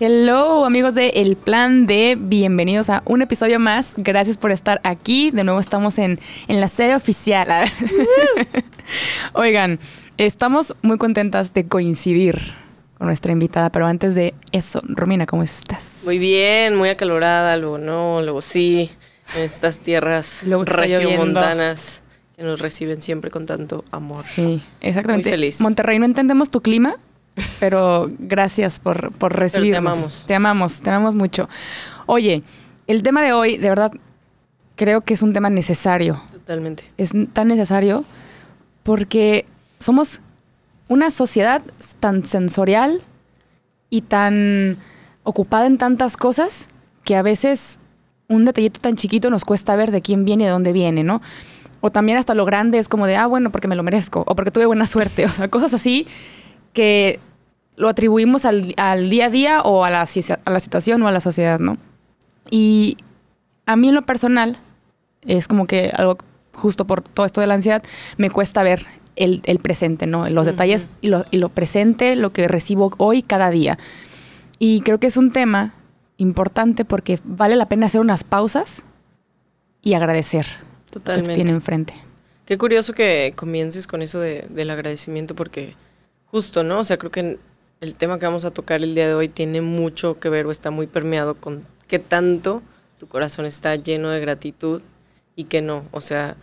Hello amigos de El Plan D, bienvenidos a un episodio más. Gracias por estar aquí. De nuevo estamos en, en la sede oficial. Oigan, estamos muy contentas de coincidir con nuestra invitada, pero antes de eso, Romina, ¿cómo estás? Muy bien, muy acalorada, luego no, luego sí, en estas tierras regiomontanas que nos reciben siempre con tanto amor. Sí, exactamente. Muy feliz. Monterrey, no entendemos tu clima, pero gracias por, por recibirnos. te amamos. Te amamos, te amamos mucho. Oye, el tema de hoy, de verdad, creo que es un tema necesario. Totalmente. Es tan necesario porque somos una sociedad tan sensorial y tan ocupada en tantas cosas que a veces un detallito tan chiquito nos cuesta ver de quién viene y de dónde viene, ¿no? O también hasta lo grande es como de, ah, bueno, porque me lo merezco, o porque tuve buena suerte, o sea, cosas así que lo atribuimos al, día a día o a la, a la situación o a la sociedad, ¿no? Y a mí en lo personal, es como que algo justo por todo esto de la ansiedad, me cuesta ver el, presente, ¿no? Los detalles y lo, y lo presente, lo que recibo hoy, cada día. Y creo que es un tema importante porque vale la pena hacer unas pausas y agradecer Totalmente. lo que tiene enfrente. Qué curioso que comiences con eso de, del agradecimiento porque justo, ¿no? O sea, creo que el tema que vamos a tocar el día de hoy tiene mucho que ver o está muy permeado con qué tanto tu corazón está lleno de gratitud y que no. O sea,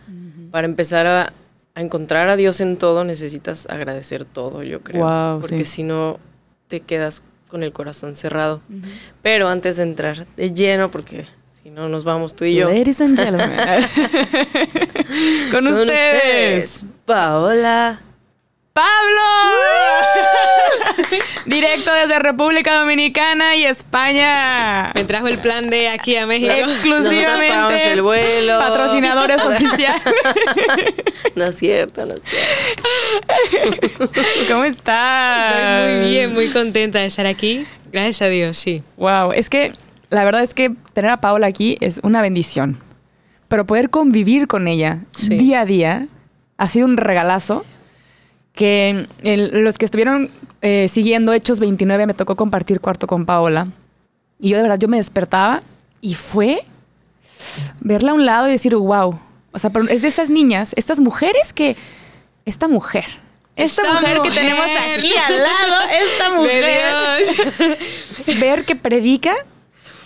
para empezar a a encontrar a Dios en todo necesitas agradecer todo, yo creo. porque si no, te quedas con el corazón cerrado. Pero antes de entrar de lleno, porque si no nos vamos tú y yo. Ladies and gentlemen. con, ustedes, Paola Pablo. Directo desde República Dominicana y España. Me trajo el plan de aquí a México. Exclusivamente. el vuelo. Patrocinadores oficiales. no es cierto, no es cierto. ¿Cómo estás? Estoy muy bien, muy contenta de estar aquí. Gracias a Dios, sí. Wow, es que la verdad es que tener a Paola aquí es una bendición. Pero poder convivir con ella día a día ha sido un regalazo que los que estuvieron eh, siguiendo Hechos 29 me tocó compartir cuarto con Paola. Y yo de verdad, yo me despertaba y fue verla a un lado y decir, wow. O sea, es de esas niñas, estas mujeres que... Esta mujer. Esta, mujer, que tenemos aquí al lado, esta mujer. ver que predica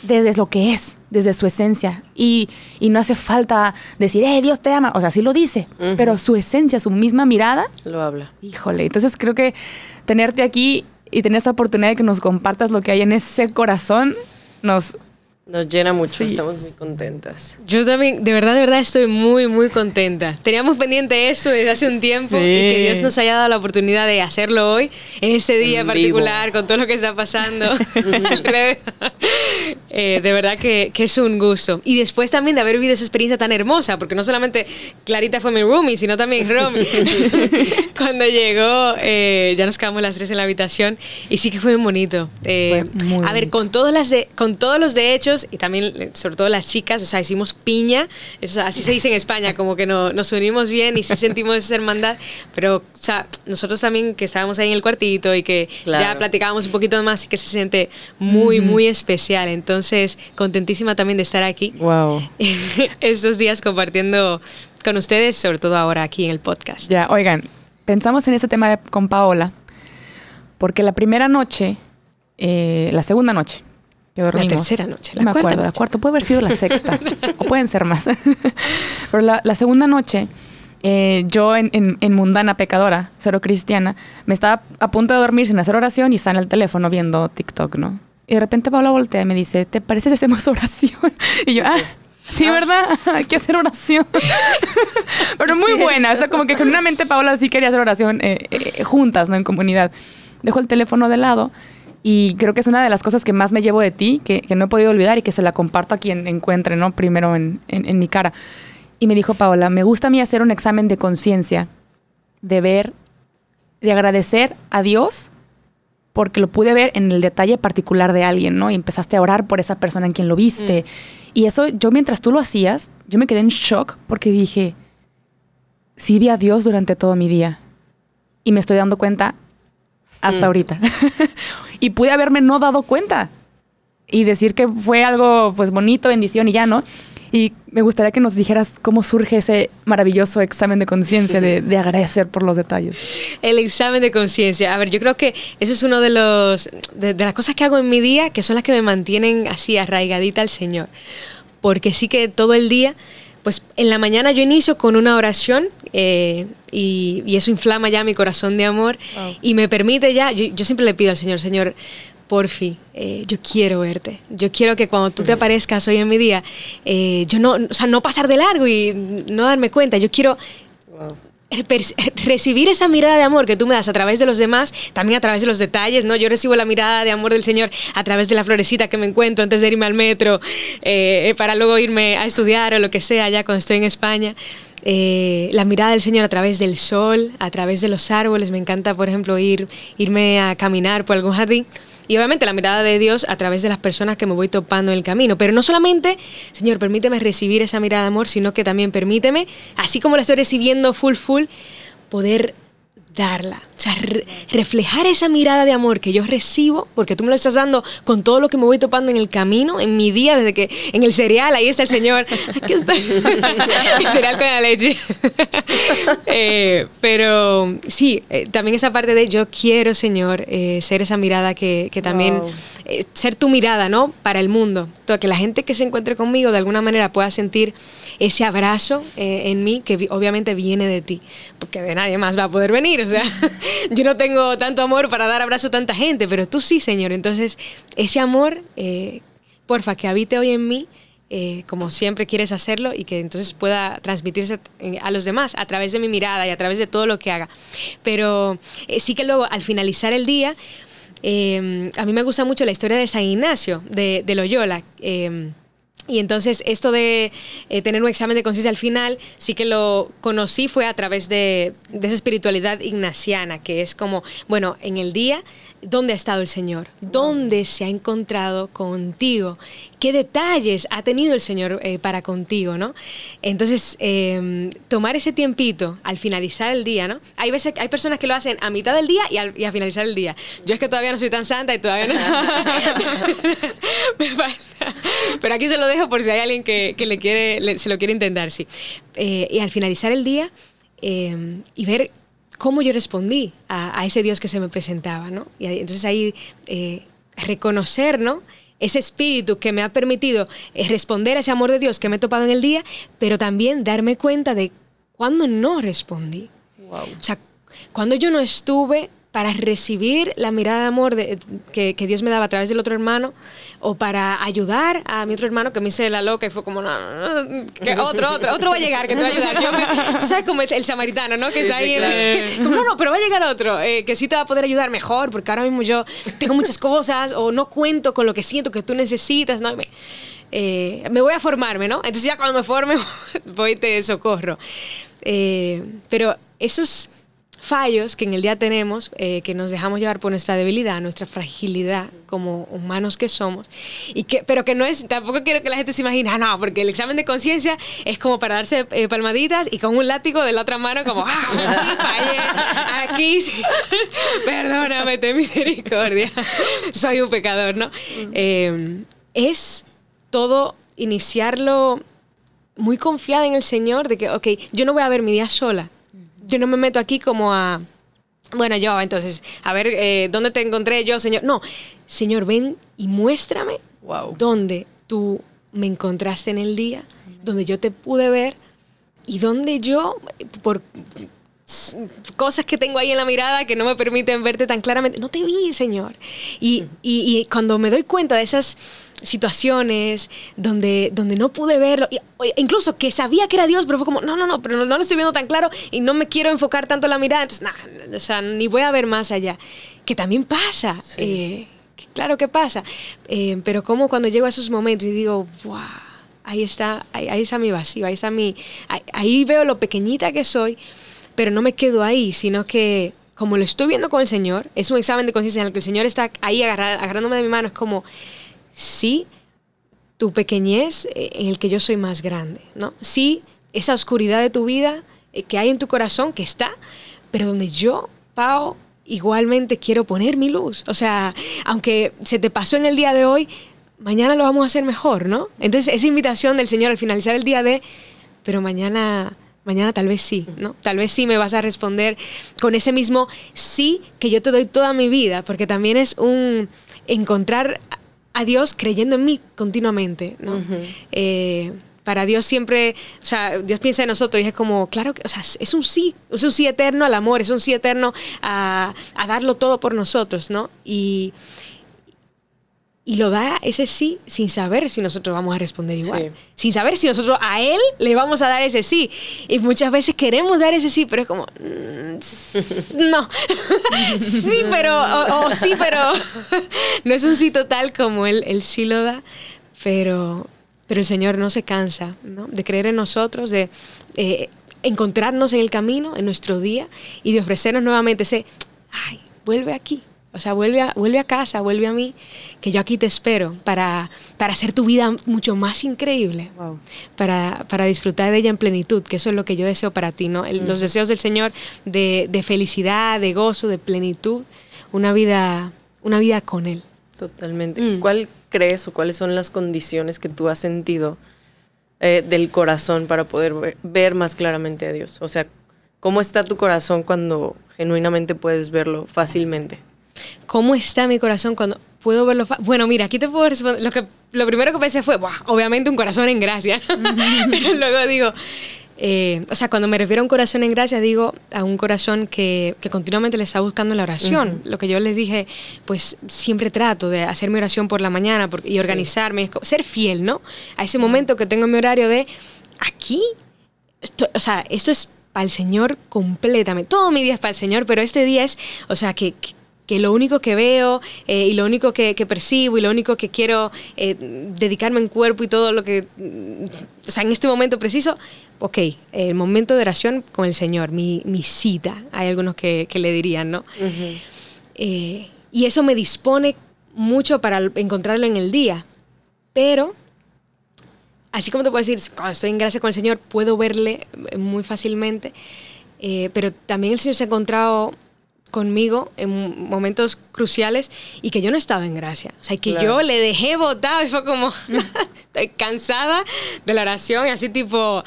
desde lo que es, desde su esencia. Y, no hace falta decir, eh, Dios te ama. O sea, sí lo dice, pero su esencia, su misma mirada. Lo habla. Híjole, entonces creo que tenerte aquí y tener esa oportunidad de que nos compartas lo que hay en ese corazón nos nos llena mucho, estamos muy contentas. Yo también, de verdad, de verdad, estoy muy, muy contenta. Teníamos pendiente eso desde hace un tiempo y que Dios nos haya dado la oportunidad de hacerlo hoy, en ese día en particular, con todo lo que está pasando eh, de verdad que, que, es un gusto. Y después también de haber vivido esa experiencia tan hermosa, porque no solamente Clarita fue mi roomie, sino también Romy. Cuando llegó, eh, ya nos quedamos las tres en la habitación y sí que fue muy bonito. Eh, a ver, con, todas las de, con todos los de hechos y también, sobre todo las chicas, o sea, hicimos piña, eso, así se dice en España, como que no, nos unimos bien y sí sentimos esa hermandad, pero, o sea, nosotros también que estábamos ahí en el cuartito y que ya platicábamos un poquito más y que se siente muy, muy especial. Entonces, contentísima también de estar aquí. Wow. estos días compartiendo con ustedes, sobre todo ahora aquí en el podcast. Ya, oigan, pensamos en ese tema con Paola, porque la primera noche, eh, la segunda noche, la tercera noche. La me acuerdo, la cuarta. Puede haber sido la sexta. o pueden ser más. Pero la, segunda noche, eh, yo en, mundana pecadora, cero cristiana, me estaba a punto de dormir sin hacer oración y está en el teléfono viendo TikTok, ¿no? Y de repente Paula voltea y me dice, ¿te parece si hacemos oración? Y yo, ah, sí, ah. ¿verdad? Hay que hacer oración. Pero muy buena. O sea, como que genuinamente Paula sí quería hacer oración eh, eh, juntas, ¿no? En comunidad. Dejo el teléfono de lado y creo que es una de las cosas que más me llevo de ti, que, no he podido olvidar y que se la comparto a quien encuentre, ¿no? Primero en, mi cara. Y me dijo Paola, me gusta a mí hacer un examen de conciencia, de ver, de agradecer a Dios porque lo pude ver en el detalle particular de alguien, ¿no? Y empezaste a orar por esa persona en quien lo viste. Y eso, yo mientras tú lo hacías, yo me quedé en shock porque dije, sí vi a Dios durante todo mi día. Y me estoy dando cuenta hasta Mm. ahorita. y pude haberme no dado cuenta. Y decir que fue algo, pues, bonito, bendición y ya, ¿no? Y me gustaría que nos dijeras cómo surge ese maravilloso examen de conciencia de, de agradecer por los detalles. El examen de conciencia. A ver, yo creo que eso es uno de los de, de las cosas que hago en mi día que son las que me mantienen así arraigadita al Señor. Porque sí que todo el día, pues en la mañana yo inicio con una oración eh, y, y eso inflama ya mi corazón de amor Wow. y me permite ya, yo, yo siempre le pido al Señor, Señor, porfi, eh, yo quiero verte. Yo quiero que cuando tú te aparezcas hoy en mi día, eh, yo no, o sea, no pasar de largo y no darme cuenta. Yo quiero Wow. Recibir esa mirada de amor que tú me das a través de los demás, también a través de los detalles, ¿no? Yo recibo la mirada de amor del Señor a través de la florecita que me encuentro antes de irme al metro, eh, para luego irme a estudiar o lo que sea, ya cuando estoy en España. Eh, la mirada del Señor a través del sol, a través de los árboles. Me encanta, por ejemplo, ir, irme a caminar por algún jardín. Y obviamente la mirada de Dios a través de las personas que me voy topando en el camino. Pero no solamente, Señor, permíteme recibir esa mirada de amor, sino que también permíteme, así como la estoy recibiendo full, full, poder darla. O sea, re- reflejar esa mirada de amor que yo recibo, porque tú me lo estás dando con todo lo que me voy topando en el camino, en mi día, desde que en el cereal, ahí está el Señor. Aquí está. el cereal con la leche. Eh, pero sí, eh, también esa parte de yo quiero, Señor, eh, ser esa mirada que, que también, Wow. ser tu mirada, ¿no? Para el mundo. Que la gente que se encuentre conmigo de alguna manera pueda sentir ese abrazo en mí que vi- obviamente viene de ti, porque de nadie más va a poder venir. O sea, yo no tengo tanto amor para dar abrazo a tanta gente, pero tú sí, Señor. Entonces, ese amor, eh, porfa, que habite hoy en mí. eh, como siempre quieres hacerlo y que entonces pueda transmitirse a los demás a través de mi mirada y a través de todo lo que haga. Pero eh, sí que luego al finalizar el día, a mí me gusta mucho la historia de San Ignacio, de, de Loyola. Y entonces esto de eh, tener un examen de conciencia al final, sí que lo conocí fue a través de, de esa espiritualidad ignaciana, que es como, bueno, en el día, ¿dónde ha estado el Señor? ¿Dónde se ha encontrado contigo? ¿Qué detalles ha tenido el Señor eh, para contigo, no? Entonces, eh, tomar ese tiempito al finalizar el día, ¿no? Hay veces, hay personas que lo hacen a mitad del día y, al, y a finalizar el día. Yo es que todavía no soy tan santa y todavía no... Me falta. Pero aquí se lo dejo por si hay alguien que, que le quiere, le- se lo quiere intentar, sí. Eh, y al finalizar el día eh, y ver cómo yo respondí a, a ese Dios que se me presentaba, ¿no? Y entonces ahí eh, reconocer, ¿no? Ese espíritu que me ha permitido eh, responder a ese amor de Dios que me he topado en el día, pero también darme cuenta de cuándo no respondí. Wow. O sea, cuando yo no estuve para recibir la mirada de amor de- que, que Dios me daba a través del otro hermano, o para ayudar a mi otro hermano que me hice la loca y fue como, no, no, no, que otro, otro, otro va a llegar, que te va a ayudar. Yo me- tú sabes como el, el samaritano, ¿no? Que está ahí, en como, no, no, pero va a llegar otro, eh, que sí te va a poder ayudar mejor, porque ahora mismo yo tengo muchas cosas, o no cuento con lo que siento que tú necesitas, ¿no? Me, eh, me voy a formarme, ¿no? Entonces ya cuando me forme voy y te socorro. Eh, pero esos fallos que en el día tenemos, eh, que nos dejamos llevar por nuestra debilidad, nuestra fragilidad como humanos que somos, y que, pero que no es, tampoco quiero que la gente se imagine, ah, no, porque el examen de conciencia es como para darse eh, palmaditas y con un látigo de la otra mano como, ah, aquí fallé, aquí sí. perdóname, ten misericordia, soy un pecador, ¿no? Eh, es todo iniciarlo muy confiada en el Señor de que, ok, yo no voy a ver mi día sola. Yo no me meto aquí como a, bueno, yo, entonces, a ver, eh, ¿dónde te encontré yo, Señor? No, Señor, ven y muéstrame Wow. dónde tú me encontraste en el día, donde yo te pude ver y donde yo, por cosas que tengo ahí en la mirada que no me permiten verte tan claramente, no te vi, Señor. Y, y- y cuando me doy cuenta de esas situaciones donde, donde no pude verlo, y- incluso que sabía que era Dios, pero fue como, no, no, no, pero no, no lo estoy viendo tan claro y no me quiero enfocar tanto la mirada, entonces, nah, o sea, ni voy a ver más allá. Que también pasa. Sí. eh, que claro que pasa. Eh, pero como cuando llego a esos momentos y digo, wow, ahí está, ahí, ahí está mi vacío, ahí está mi, ahí, ahí veo lo pequeñita que soy, pero no me quedo ahí, sino que como lo estoy viendo con el Señor, es un examen de conciencia en el que el Señor está ahí agarrándome de mi mano, es como, sí, tu pequeñez eh, en el que yo soy más grande, ¿no? Sí, esa oscuridad de tu vida eh, que hay en tu corazón, que está, pero donde yo, Pau, igualmente quiero poner mi luz. O sea, aunque se te pasó en el día de hoy, mañana lo vamos a hacer mejor, ¿no? Entonces, esa invitación del Señor al finalizar el día de, pero mañana mañana tal vez sí, ¿no? Tal vez sí me vas a responder con ese mismo sí que yo te doy toda mi vida, porque también es un encontrar a Dios creyendo en mí continuamente, ¿no? Eh, para Dios siempre, o sea, Dios piensa en nosotros y es como, claro que, o sea, es un sí, es un sí eterno al amor, es un sí eterno a, a darlo todo por nosotros, ¿no? Y, y lo da ese sí sin saber si nosotros vamos a responder igual. Sin saber si nosotros a él le vamos a dar ese sí. Y muchas veces queremos dar ese sí, pero es como, mm, no. sí, pero, o, sí, pero no es un sí total como él, él sí lo da, pero, pero el Señor no se cansa de creer en nosotros, de eh, encontrarnos en el camino, en nuestro día, y de ofrecernos nuevamente ese, ay, vuelve aquí o sea, vuelve a, vuelve a casa, vuelve a mí, que yo aquí te espero para, para hacer tu vida mucho más increíble, para, para, disfrutar de ella en plenitud, que eso es lo que yo deseo para ti, ¿no? Los deseos del Señor de, de, felicidad, de gozo, de plenitud, una vida, una vida con Él. Totalmente. Mm. ¿Cuál crees o cuáles son las condiciones que tú has sentido eh, del corazón para poder ver, ver más claramente a Dios? O sea, ¿cómo está tu corazón cuando genuinamente puedes verlo fácilmente? ¿Cómo está mi corazón cuando puedo verlo? Bueno, mira, aquí te puedo responder. Lo, que, lo primero que pensé fue, obviamente un corazón en gracia. Pero luego digo, eh, o sea, cuando me refiero a un corazón en gracia, digo a un corazón que, que continuamente le está buscando en la oración. Lo que yo les dije, pues siempre trato de hacer mi oración por la mañana y organizarme, ser fiel, ¿no? A ese momento que tengo mi horario de aquí, o sea, esto es para el Señor completamente. Todo mi día es para el Señor, pero este día es, o sea, que, que lo único que veo eh, y lo único que, percibo y lo único que quiero eh, dedicarme en cuerpo y todo lo que, mm, o sea, en este momento preciso, ok, el momento de oración con el Señor, mi, cita, hay algunos que, le dirían, ¿no? Eh, y eso me dispone mucho para encontrarlo en el día, pero así como te puedo decir, cuando estoy en gracia con el Señor, puedo verle muy fácilmente, pero también el Señor se ha encontrado conmigo en momentos cruciales y que yo no estaba en gracia. O sea, que yo le dejé votar y fue como, estoy cansada de la oración y así tipo,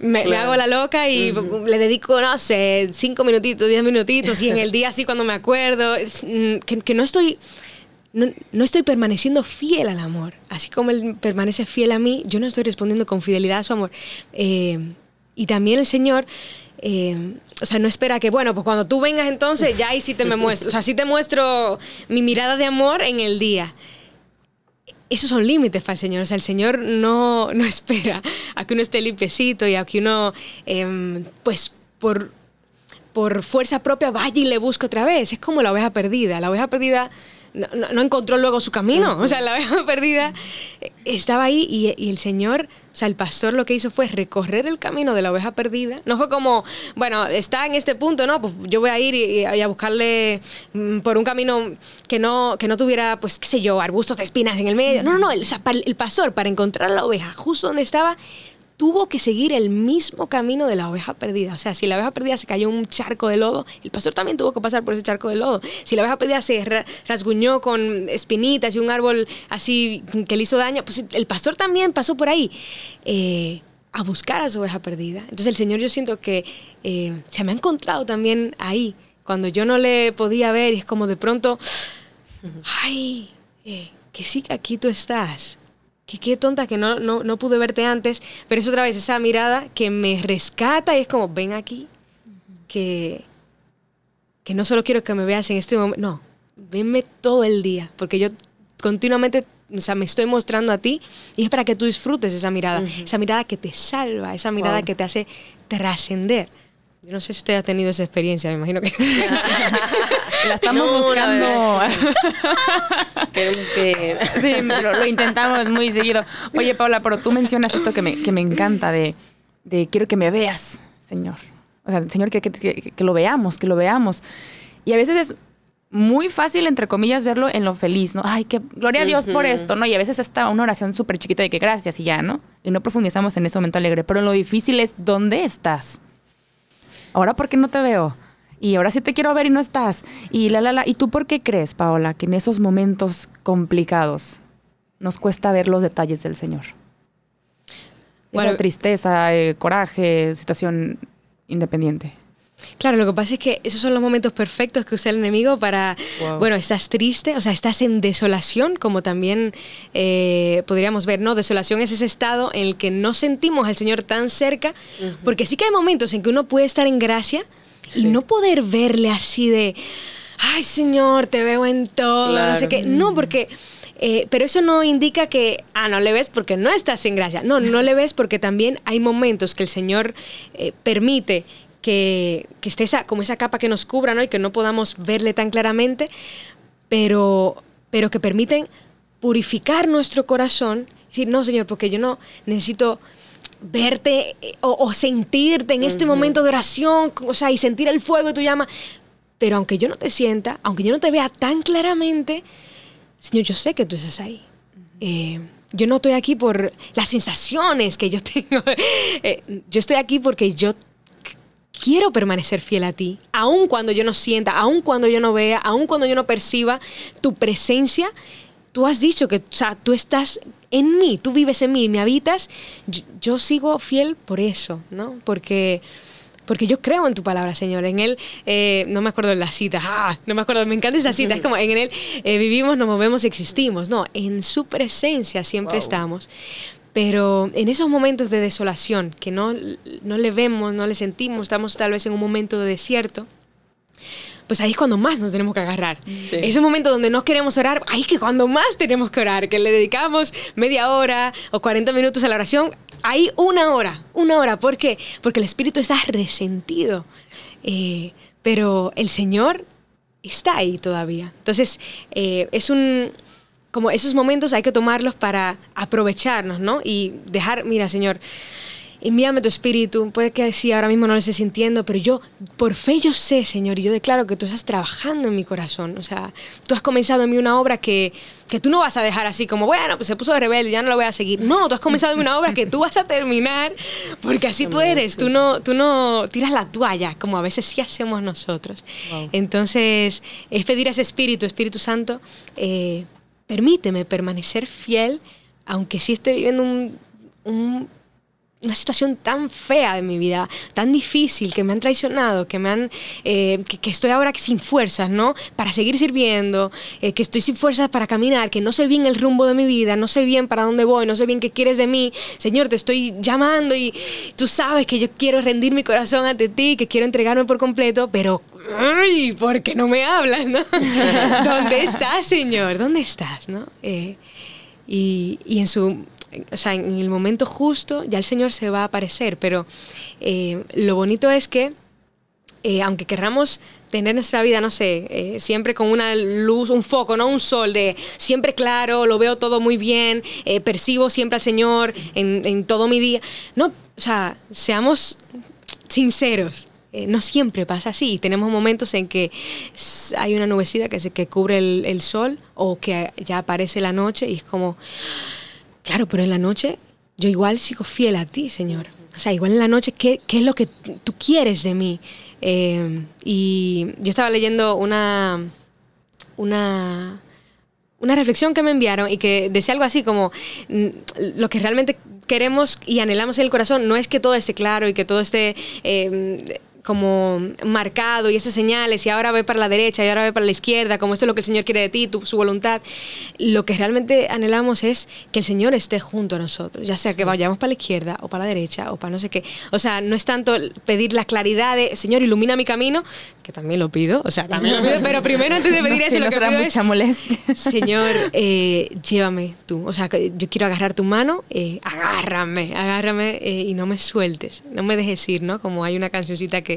me, hago la loca y le dedico, no sé, cinco minutitos, diez minutitos y en el día así cuando me acuerdo, mm, que, no estoy... No, estoy permaneciendo fiel al amor. Así como Él permanece fiel a mí, yo no estoy respondiendo con fidelidad a su amor. Eh, y también el Señor eh, o sea, no espera que, bueno, pues cuando tú vengas entonces, ya ahí sí te me muestro. O sea, sí te muestro mi mirada de amor en el día. Esos son límites para el Señor. O sea, el Señor no, no espera a que uno esté limpiecito y a que uno, em, pues, por, por fuerza propia vaya y le busque otra vez. Es como la oveja perdida. La oveja perdida no, encontró luego su camino. O sea, la oveja perdida estaba ahí y, el Señor, o sea, el pastor lo que hizo fue recorrer el camino de la oveja perdida. No fue como, bueno, está en este punto, ¿no? Pues yo voy a ir y, a buscarle mm, por un camino que no, que no tuviera, pues, qué sé yo, arbustos de espinas en el medio. No, no, no, el, el pastor para encontrar la oveja justo donde estaba, tuvo que seguir el mismo camino de la oveja perdida. O sea, si la oveja perdida se cayó en un charco de lodo, el pastor también tuvo que pasar por ese charco de lodo. Si la oveja perdida se rasguñó con espinitas y un árbol así que le hizo daño, pues el pastor también pasó por ahí. Eh, a buscar a su oveja perdida. Entonces el Señor yo siento que eh, se me ha encontrado también ahí, cuando yo no le podía ver y es como de pronto, ay, eh, que sí que aquí tú estás que qué tonta que no, no, pude verte antes, pero es otra vez esa mirada que me rescata y es como, ven aquí, que, que no solo quiero que me veas en este momento, no, venme todo el día, porque yo continuamente, o sea, me estoy mostrando a ti y es para que tú disfrutes esa mirada, esa mirada que te salva, esa mirada que te hace trascender. Yo no sé si usted ha tenido esa experiencia, me imagino que. la estamos buscando. Queremos que. sí, lo, intentamos muy seguido. Oye, Paula, pero tú mencionas esto que me, que me encanta de, de quiero que me veas, Señor. O sea, el Señor quiere que, que, lo veamos, que lo veamos. Y a veces es muy fácil, entre comillas, verlo en lo feliz, ¿no? Ay, que gloria a Dios por esto, ¿no? Y a veces está una oración súper chiquita de que gracias y ya, ¿no? Y no profundizamos en ese momento alegre. Pero lo difícil es, ¿dónde estás? Ahora, ¿por qué no te veo? Y ahora sí te quiero ver y no estás. Y la, la, la. ¿Y tú por qué crees, Paola, que en esos momentos complicados nos cuesta ver los detalles del Señor? Bueno- Esa tristeza, eh, coraje, situación independiente. Claro, lo que pasa es que esos son los momentos perfectos que usa el enemigo para, Wow. bueno, estás triste, o sea, estás en desolación, como también eh, podríamos ver, ¿no? Desolación es ese estado en el que no sentimos al Señor tan cerca, porque sí que hay momentos en que uno puede estar en gracia y no poder verle así de, ay Señor, te veo en todo, no sé qué. No, porque... eh, pero eso no indica que, ah, no le ves porque no estás en gracia. No, no le ves porque también hay momentos que el Señor eh, permite que, que esté esa, como esa capa que nos cubra, ¿no? Y que no podamos verle tan claramente, pero, pero que permiten purificar nuestro corazón. Decir, no, Señor, porque yo no necesito verte eh, o, o sentirte en este momento de oración, o sea, y sentir el fuego de tu llama. Pero aunque yo no te sienta, aunque yo no te vea tan claramente, Señor, yo sé que tú estás ahí. Eh, yo no estoy aquí por las sensaciones que yo tengo. Eh, yo estoy aquí porque yo quiero permanecer fiel a ti, aun cuando yo no sienta, aun cuando yo no vea, aun cuando yo no perciba tu presencia. Tú has dicho que, o sea, tú estás en mí, tú vives en mí, me habitas. Yo, yo sigo fiel por eso, ¿no? Porque, porque yo creo en tu palabra, Señor. En Él, eh, no me acuerdo de la cita, ah, no me acuerdo, me encanta esa cita. Es como en Él eh, vivimos, nos movemos, existimos. No, en su presencia siempre Wow. estamos. Pero en esos momentos de desolación, que no, no le vemos, no le sentimos, estamos tal vez en un momento de desierto, pues ahí es cuando más nos tenemos que agarrar. Sí. Esos momentos donde no queremos orar, ahí es que cuando más tenemos que orar, que le dedicamos media hora o 40 minutos a la oración, ahí una hora, una hora. ¿Por qué? Porque el Espíritu está resentido. Eh, pero el Señor está ahí todavía. Entonces, eh, es un... Como esos momentos hay que tomarlos para aprovecharnos, ¿no? Y dejar, mira, Señor, envíame tu espíritu. Puede que sí, ahora mismo no lo esté sintiendo, pero yo, por fe, yo sé, Señor, y yo declaro que tú estás trabajando en mi corazón. O sea, tú has comenzado en mí una obra que, que tú no vas a dejar así como, bueno, pues se puso de rebelde, ya no lo voy a seguir. No, tú has comenzado en mí una obra que tú vas a terminar, porque así tú eres. Tú no, tú no tiras la toalla, como a veces sí hacemos nosotros. Wow. Entonces, es pedir a ese Espíritu, Espíritu Santo, eh, permíteme permanecer fiel, aunque sí esté viviendo un- un- una situación tan fea de mi vida, tan difícil, que me han traicionado, que me han, eh, que, estoy ahora sin fuerzas, ¿no? Para seguir sirviendo, eh, que estoy sin fuerzas para caminar, que no sé bien el rumbo de mi vida, no sé bien para dónde voy, no sé bien qué quieres de mí. Señor, te estoy llamando y tú sabes que yo quiero rendir mi corazón ante ti, que quiero entregarme por completo, pero ay, ¿por qué no me hablas, no? ¿Dónde estás, Señor? ¿Dónde estás, no? Eh, y, y en su o sea, en el momento justo ya el Señor se va a aparecer, pero eh, lo bonito es que eh, aunque querramos tener nuestra vida, no sé, eh, siempre con una luz, un foco, no un sol, de siempre claro, lo veo todo muy bien, percibo siempre al Señor en, todo mi día. No, o sea, seamos sinceros. no siempre pasa así. Tenemos momentos en que hay una nubecita que, se, que cubre el, el sol o que ya aparece la noche y es como, Claro, pero en la noche yo igual sigo fiel a ti, Señor. O sea, igual en la noche, ¿qué, qué es lo que tú quieres de mí? Eh, y yo estaba leyendo una, una, una reflexión que me enviaron y que decía algo así como, mm, lo que realmente queremos y anhelamos en el corazón no es que todo esté claro y que todo esté... eh, como marcado y esas señales y ahora ve para la derecha y ahora ve para la izquierda, como esto es lo que el Señor quiere de ti, tu, su voluntad. Lo que realmente anhelamos es que el Señor esté junto a nosotros, ya sea que vayamos para la izquierda o para la derecha o para no sé qué. O sea, no es tanto pedir la claridad de Señor, ilumina mi camino, que también lo pido, o sea, también lo pido, pero primero antes de pedir no eso sé, lo no que será pido es, mucha molestia. Señor, eh, llévame tú. O sea, yo quiero agarrar tu mano, eh, agárrame, agárrame eh, y no me sueltes, no me dejes ir, ¿no? Como hay una cancioncita que,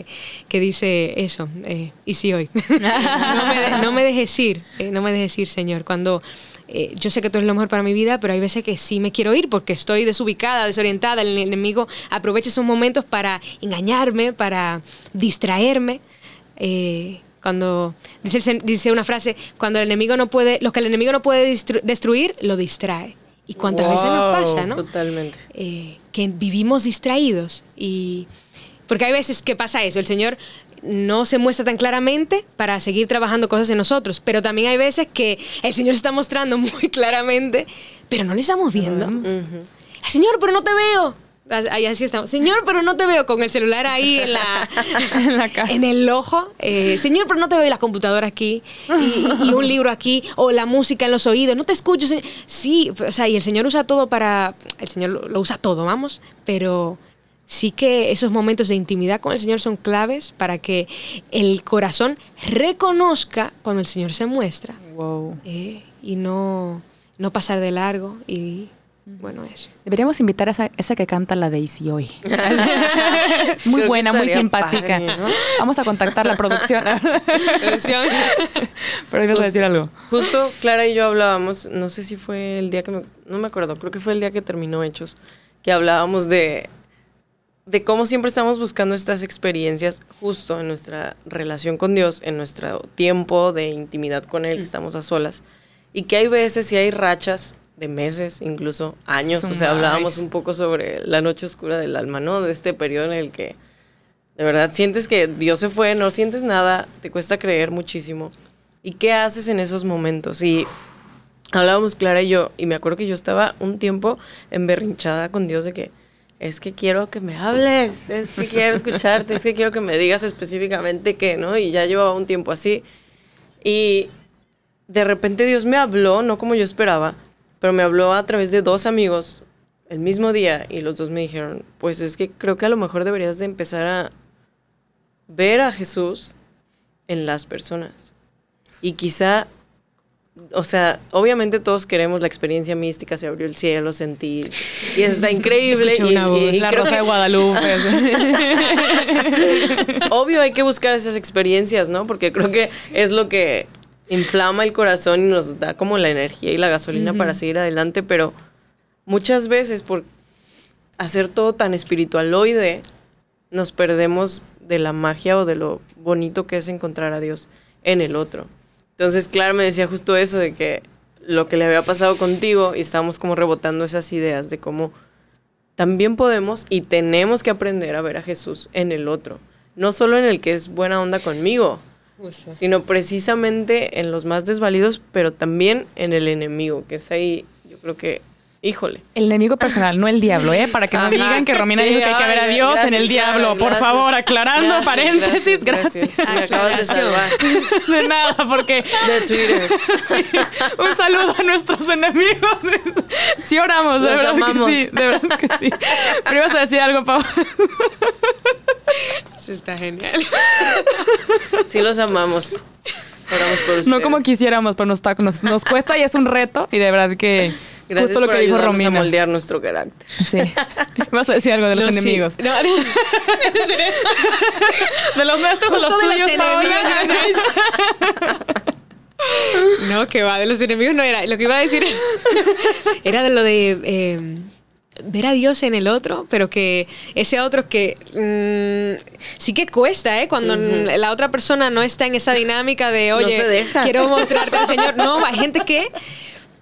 que dice eso, eh, y si hoy. no, me de- no me dejes ir, eh, no me dejes ir, Señor. Cuando eh, yo sé que tú eres lo mejor para mi vida, pero hay veces que sí me quiero ir porque estoy desubicada, desorientada. El enemigo aprovecha esos momentos para engañarme, para distraerme. Eh, Cuando dice, dice una frase, cuando el enemigo no puede, lo que el enemigo no puede destruir, lo distrae. Y cuántas veces nos pasa, ¿no? Totalmente. eh, que vivimos distraídos y porque hay veces que pasa eso, el Señor no se muestra tan claramente para seguir trabajando cosas en nosotros, pero también hay veces que el Señor se está mostrando muy claramente, pero no le estamos viendo. Señor, pero no te veo. Ahí así estamos. Señor, pero no te veo con el celular ahí en la, En la cara. en el ojo. Eh, Señor, pero no te veo y la computadora aquí y, y un libro aquí o la música en los oídos. No te escucho. se- Sí, o sea, y el Señor usa todo para. El Señor lo, lo usa todo, vamos. Pero sí que esos momentos de intimidad con el Señor son claves para que el corazón reconozca cuando el Señor se muestra Wow. eh, y no, no pasar de largo y bueno, eso. Deberíamos invitar a esa, esa que canta la Daisy hoy. muy buena, muy simpática. padre, ¿no? Vamos a contactar la producción. Pero ibas a decir algo. Justo Clara y yo hablábamos, no sé si fue el día que me, no me acuerdo, creo que fue el día que terminó Hechos, que hablábamos de, de cómo siempre estamos buscando estas experiencias justo en nuestra relación con Dios, en nuestro tiempo de intimidad con Él, que estamos a solas, y que hay veces y hay rachas de meses, incluso años, o sea, hablábamos un poco sobre la noche oscura del alma, ¿no? De este periodo en el que de verdad sientes que Dios se fue, no sientes nada, te cuesta creer muchísimo. ¿Y qué haces en esos momentos? Y hablábamos Clara y yo, y me acuerdo que yo estaba un tiempo emberrinchada con Dios de que es que quiero que me hables, es que quiero escucharte, es que quiero que me digas específicamente qué, ¿no? Y ya llevaba un tiempo así. Y de repente Dios me habló, no como yo esperaba, pero me habló a través de dos amigos el mismo día y los dos me dijeron, pues es que creo que a lo mejor deberías de empezar a ver a Jesús en las personas. Y quizá, o sea, obviamente todos queremos la experiencia mística, se abrió el cielo, sentí, y está increíble. Escuché y- una y- voz. y La creo Rosa de Guadalupe. Obvio hay que buscar esas experiencias, ¿no? Porque creo que es lo que inflama el corazón y nos da como la energía y la gasolina para seguir adelante, pero muchas veces por hacer todo tan espiritualoide, nos perdemos de la magia o de lo bonito que es encontrar a Dios en el otro. Entonces, Clara me decía justo eso de que lo que le había pasado contigo y estábamos como rebotando esas ideas de cómo también podemos y tenemos que aprender a ver a Jesús en el otro. No solo en el que es buena onda conmigo, sino precisamente en los más desvalidos, pero también en el enemigo, que es ahí, yo creo que, híjole. El enemigo personal, no el diablo, ¿eh? Para que no Ajá. digan que Romina Sí, dijo que hay que ver a Dios en el gracias, diablo. Por favor, aclarando, Gracias, paréntesis, gracias. Me acabas de salvar De nada, porque de Twitter. un saludo a nuestros enemigos. Sí oramos, de verdad amamos. que sí, de verdad que sí. Pero ibas a decir algo, Pau. Eso está genial. Sí los amamos. Oramos por ustedes. No como quisiéramos, pero nos, está- nos, nos cuesta y es un reto. Y de verdad que Gracias justo lo por que dijo Romina. a moldear nuestro carácter. Sí. Vas a decir algo de los No, sí. enemigos. No, no. De los nuestros los de los tuyos, enemigos. No, que va, de los enemigos no era. Lo que iba a decir era de lo de eh, ver a Dios en el otro, pero que ese otro que mm, sí que cuesta, ¿eh? Cuando la otra persona no está en esa dinámica de, oye, quiero mostrarte al Señor. No, hay gente que,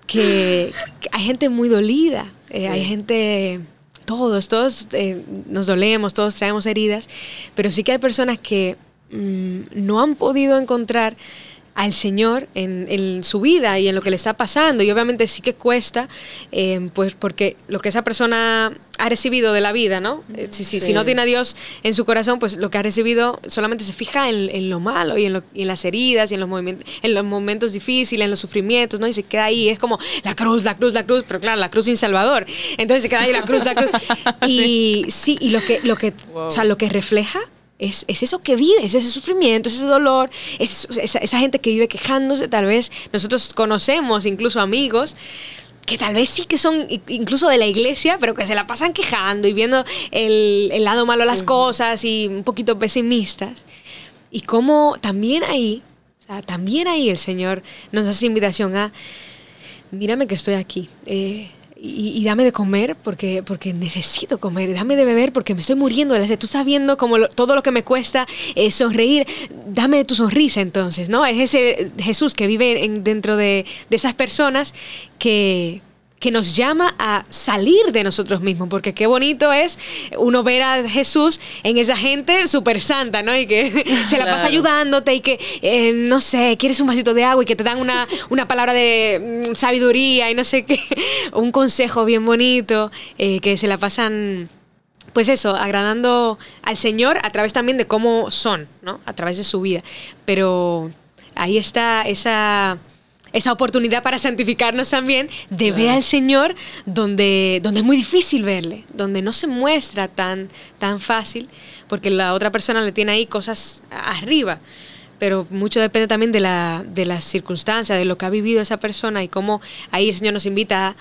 que, que hay gente muy dolida, eh, hay gente todos, todos eh, nos dolemos, todos traemos heridas, pero sí que hay personas que mm, no han podido encontrar al Señor en, en su vida y en lo que le está pasando. Y obviamente sí que cuesta, eh, pues porque lo que esa persona ha recibido de la vida, ¿no? Eh, Si, si, no tiene a Dios en su corazón, pues lo que ha recibido solamente se fija en, en lo malo y en, lo- y en las heridas y en los, movimientos, en los momentos difíciles, en los sufrimientos, ¿no? Y se queda ahí, es como la cruz, la cruz, la cruz, pero claro, la cruz sin Salvador. Entonces se queda ahí la cruz, la cruz. Y sí, y lo que, lo que, o sea, lo que refleja es, es eso que vive, es ese sufrimiento, es ese dolor, es esa, esa gente que vive quejándose, tal vez nosotros conocemos incluso amigos que tal vez sí que son incluso de la iglesia, pero que se la pasan quejando y viendo el, el lado malo de las cosas y un poquito pesimistas. Y como también ahí, o sea, también ahí el Señor nos hace invitación a, mírame que estoy aquí. eh, y, dame de comer porque, porque necesito comer, dame de beber porque me estoy muriendo de la sed. Tú estás viendo como todo lo que me cuesta eh, sonreír, dame tu sonrisa entonces, ¿no? Es ese Jesús que vive dentro de, de esas personas que, que nos llama a salir de nosotros mismos, porque qué bonito es uno ver a Jesús en esa gente súper santa, ¿no? Y que se la pasa ayudándote y que, eh, no sé, quieres un vasito de agua y que te dan una, una palabra de mm, sabiduría y no sé qué, un consejo bien bonito, eh, que se la pasan pues eso, agradando al Señor a través también de cómo son, ¿no? A través de su vida. Pero ahí está esa esa oportunidad para santificarnos también, de ver al Señor donde, donde es muy difícil verle, donde no se muestra tan, tan fácil, porque la otra persona le tiene ahí cosas arriba. Pero mucho depende también de la, de las circunstancias, de lo que ha vivido esa persona y cómo ahí el Señor nos invita a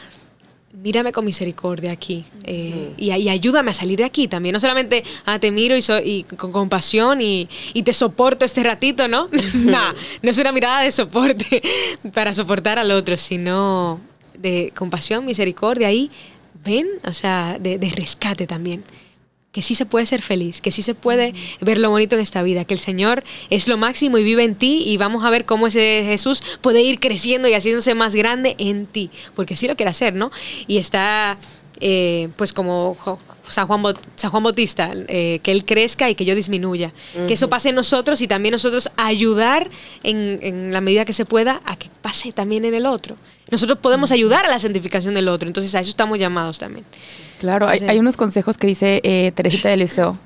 mírame con misericordia aquí eh, y, ayúdame a salir de aquí también. No solamente ah, te miro y, y con compasión y, te soporto este ratito, ¿no? no, no es una mirada de soporte para soportar al otro, sino de compasión, misericordia y ven, o sea, de rescate también que sí se puede ser feliz, que sí se puede ver lo bonito en esta vida, que el Señor es lo máximo y vive en ti y vamos a ver cómo ese Jesús puede ir creciendo y haciéndose más grande en ti, porque sí lo quiere hacer, ¿no? Y está, eh, pues como San Juan, San Juan Bautista, eh, que Él crezca y que yo disminuya, que eso pase en nosotros y también nosotros ayudar en, en la medida que se pueda a que pase también en el otro. Nosotros podemos ayudar a la santificación del otro, entonces a eso estamos llamados también. Claro, hay, unos consejos que dice eh, Teresita de Liceo.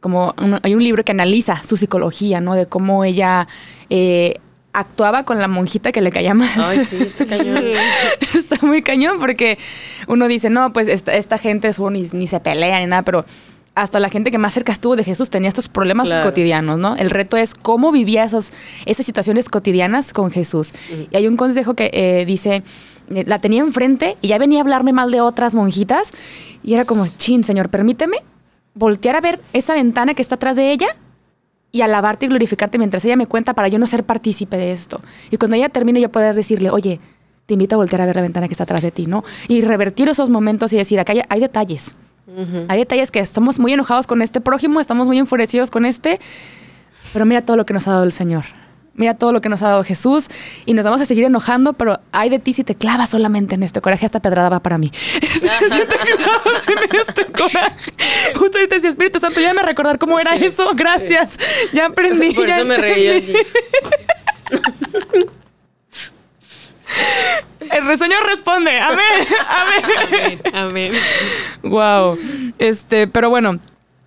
Como hay un libro que analiza su psicología, ¿no? De cómo ella eh, actuaba con la monjita que le caía mal. Ay, sí, está cañón. está muy cañón porque uno dice, no, pues esta, gente es, ni, ni se pelea ni nada, pero hasta la gente que más cerca estuvo de Jesús tenía estos problemas cotidianos, ¿no? El reto es cómo vivía esos, esas situaciones cotidianas con Jesús. Y hay un consejo que eh, dice, la tenía enfrente y ya venía a hablarme mal de otras monjitas y era como, chin, señor, permíteme voltear a ver esa ventana que está atrás de ella y alabarte y glorificarte mientras ella me cuenta para yo no ser partícipe de esto. Y cuando ella termine yo poder decirle, oye, te invito a voltear a ver la ventana que está atrás de ti, ¿no? Y revertir esos momentos y decir, acá hay, detalles. Hay detalles que estamos muy enojados con este prójimo, estamos muy enfurecidos con este, pero mira todo lo que nos ha dado el Señor mira todo lo que nos ha dado Jesús y nos vamos a seguir enojando, pero hay de ti si te clavas solamente en este coraje, esta pedrada va para mí. si te clavas en este coraje. Justo ahorita decía, Espíritu Santo, ya me recordar cómo era eso. Gracias. Ya aprendí. Por eso me reí así. El reseño responde. Amén. Amén. Amén. Amén. Wow. Este, pero bueno,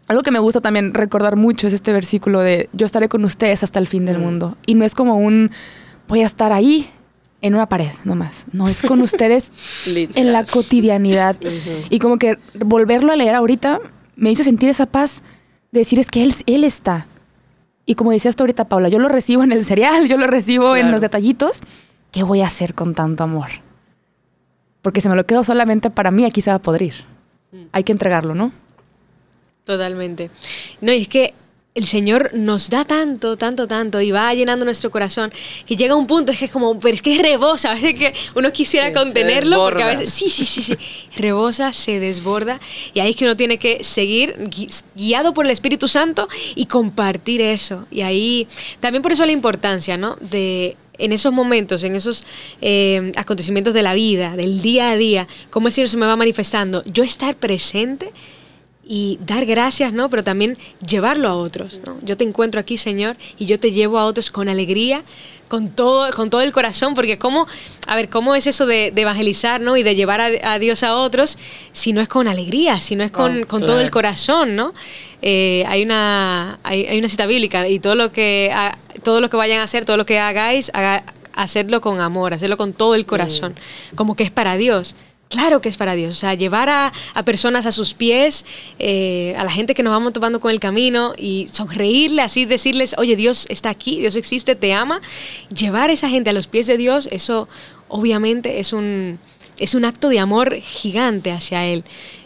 algo que me gusta también recordar mucho es este versículo de yo estaré con ustedes hasta el fin del mm. mundo. Y no es como un voy a estar ahí en una pared nomás. No, es con ustedes en la cotidianidad. Y como que volverlo a leer ahorita me hizo sentir esa paz de decir es que él, él está. Y como decías tú ahorita, Paula, yo lo recibo en el cereal, yo lo recibo en los detallitos. ¿Qué voy a hacer con tanto amor? Porque si me lo quedo solamente para mí, aquí se va a podrir. Mm. Hay que entregarlo, ¿no? Totalmente. No, y es que el Señor nos da tanto, tanto, tanto y va llenando nuestro corazón que llega un punto, es que es como, pero es que rebosa, a veces que uno quisiera contenerlo porque a veces, sí, sí, sí, sí, rebosa, se desborda y ahí es que uno tiene que seguir guiado por el Espíritu Santo y compartir eso. Y ahí también por eso la importancia, ¿no? De en esos momentos, en esos eh, acontecimientos de la vida, del día a día, cómo el Señor se me va manifestando, yo estar presente y dar gracias, ¿no? Pero también llevarlo a otros, ¿no? Yo te encuentro aquí, Señor, y yo te llevo a otros con alegría, con todo, con todo el corazón, porque cómo, a ver, ¿cómo es eso de, evangelizar, ¿no? Y de llevar a, Dios a otros si no es con alegría, si no es con, oh, todo el corazón, ¿no? Eh, hay, una, hay, una cita bíblica y todo lo que, todo lo que vayan a hacer, todo lo que hagáis, hacerlo con amor, hacerlo con todo el corazón, mm. como que es para Dios. Claro que es para Dios, o sea, llevar a, personas a sus pies, eh, a la gente que nos vamos tomando con el camino y sonreírle así, decirles, oye, Dios está aquí, Dios existe, te ama. Llevar a esa gente a los pies de Dios, eso obviamente es un, es un acto de amor gigante hacia Él.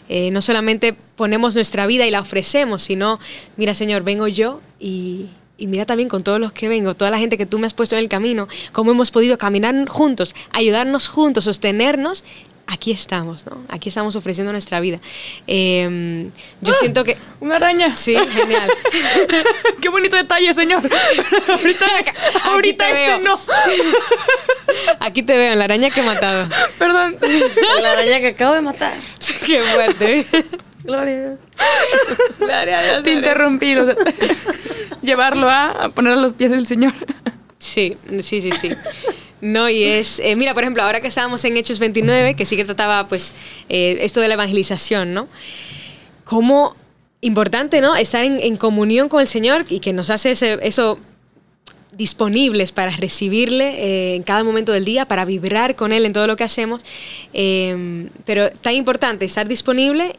Eh, no solamente ponemos nuestra vida y la ofrecemos, sino, mira Señor, vengo yo y, y mira también con todos los que vengo, toda la gente que tú me has puesto en el camino, cómo hemos podido caminar juntos, ayudarnos juntos, sostenernos aquí estamos, ¿no? Aquí estamos ofreciendo nuestra vida. Eh, yo Ah, siento que... Una araña. Sí, genial. Qué bonito detalle, señor. ahorita ahorita te ese veo. no. Aquí te veo, en la araña que he matado. Perdón. La araña que acabo de matar. Qué fuerte. Gloria a Dios. Gloria a Dios. Te interrumpí. o sea, llevarlo a, a poner a los pies del señor. Sí, sí, sí, sí. No, y es, eh, mira, por ejemplo, ahora que estábamos en Hechos 29, que sí que trataba, pues, eh, esto de la evangelización, ¿no? Cómo importante, ¿no? Estar en, en comunión con el Señor y que nos hace ese- eso disponibles para recibirle eh, en cada momento del día, para vibrar con Él en todo lo que hacemos. Eh, pero tan importante estar disponible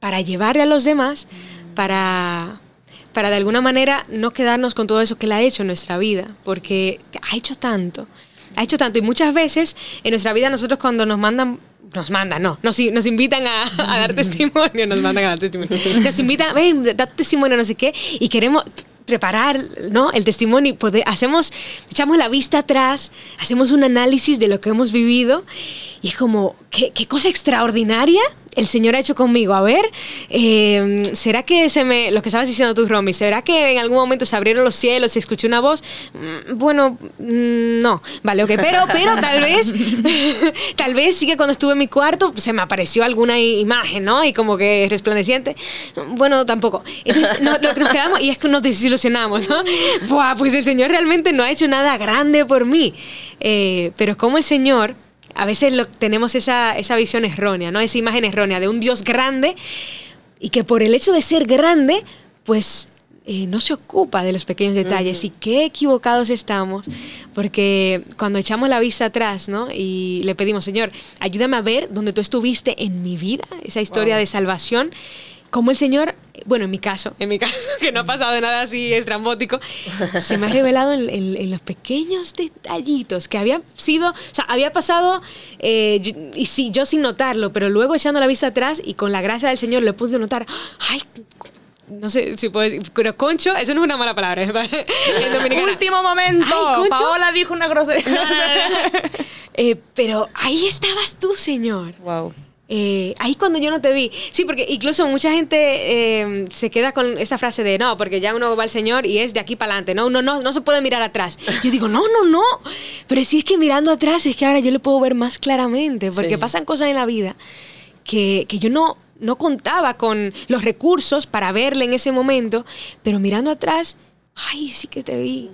para llevarle a los demás, para, para de alguna manera no quedarnos con todo eso que Él ha hecho en nuestra vida, porque ha hecho tanto, ha hecho tanto. Y muchas veces en nuestra vida nosotros cuando nos mandan nos mandan, no, nos, nos invitan a, a dar testimonio, nos mandan a dar testimonio. Nos invitan, ven, da testimonio, no sé qué, y queremos preparar ¿no? el testimonio poder, hacemos, echamos la vista atrás, hacemos un análisis de lo que hemos vivido y es como, qué, qué cosa extraordinaria el Señor ha hecho conmigo. A ver, eh, ¿será que se me, lo que estabas diciendo tú, Romy, ¿será que en algún momento se abrieron los cielos y escuché una voz? Mm, Bueno, mm, no, vale, ok, pero, pero tal vez, tal vez sí que cuando estuve en mi cuarto se me apareció alguna imagen, ¿no? Y como que resplandeciente. Bueno, tampoco. Entonces no, no, nos quedamos y es que nos desilusionamos, ¿no? Buah, pues el Señor realmente no ha hecho nada grande por mí. Eh, pero como el Señor a veces lo- tenemos esa, esa visión errónea, ¿no? Esa imagen errónea de un Dios grande y que por el hecho de ser grande, pues eh, no se ocupa de los pequeños detalles. Y qué equivocados estamos, porque cuando echamos la vista atrás, ¿no? Y le pedimos, Señor, ayúdame a ver dónde tú estuviste en mi vida, esa historia de salvación. Como el Señor, bueno, en mi caso, en mi caso, que no ha pasado nada así estrambótico, se me ha revelado en, en- en los pequeños detallitos que había sido, o sea, había pasado, eh, yo- y sí, yo sin notarlo, pero luego echando la vista atrás y con la gracia del Señor le pude notar, ay, no sé si puedo decir, pero concho, eso no es una mala palabra, en dominicana. Último momento. Ay. Paola dijo una grosería. No, no, no. Eh, pero ahí estabas tú, Señor. Wow. Eh, ahí cuando yo no te vi. Sí, porque incluso mucha gente eh, se queda con esta frase de no, porque ya uno va al Señor y es de aquí para adelante. No, uno no, no se puede mirar atrás. Yo digo, no, no, no. Pero si es que mirando atrás es que ahora yo lo puedo ver más claramente, porque Sí. pasan cosas en la vida que, que yo no, no contaba con los recursos para verle en ese momento, pero mirando atrás, ay, sí que te vi.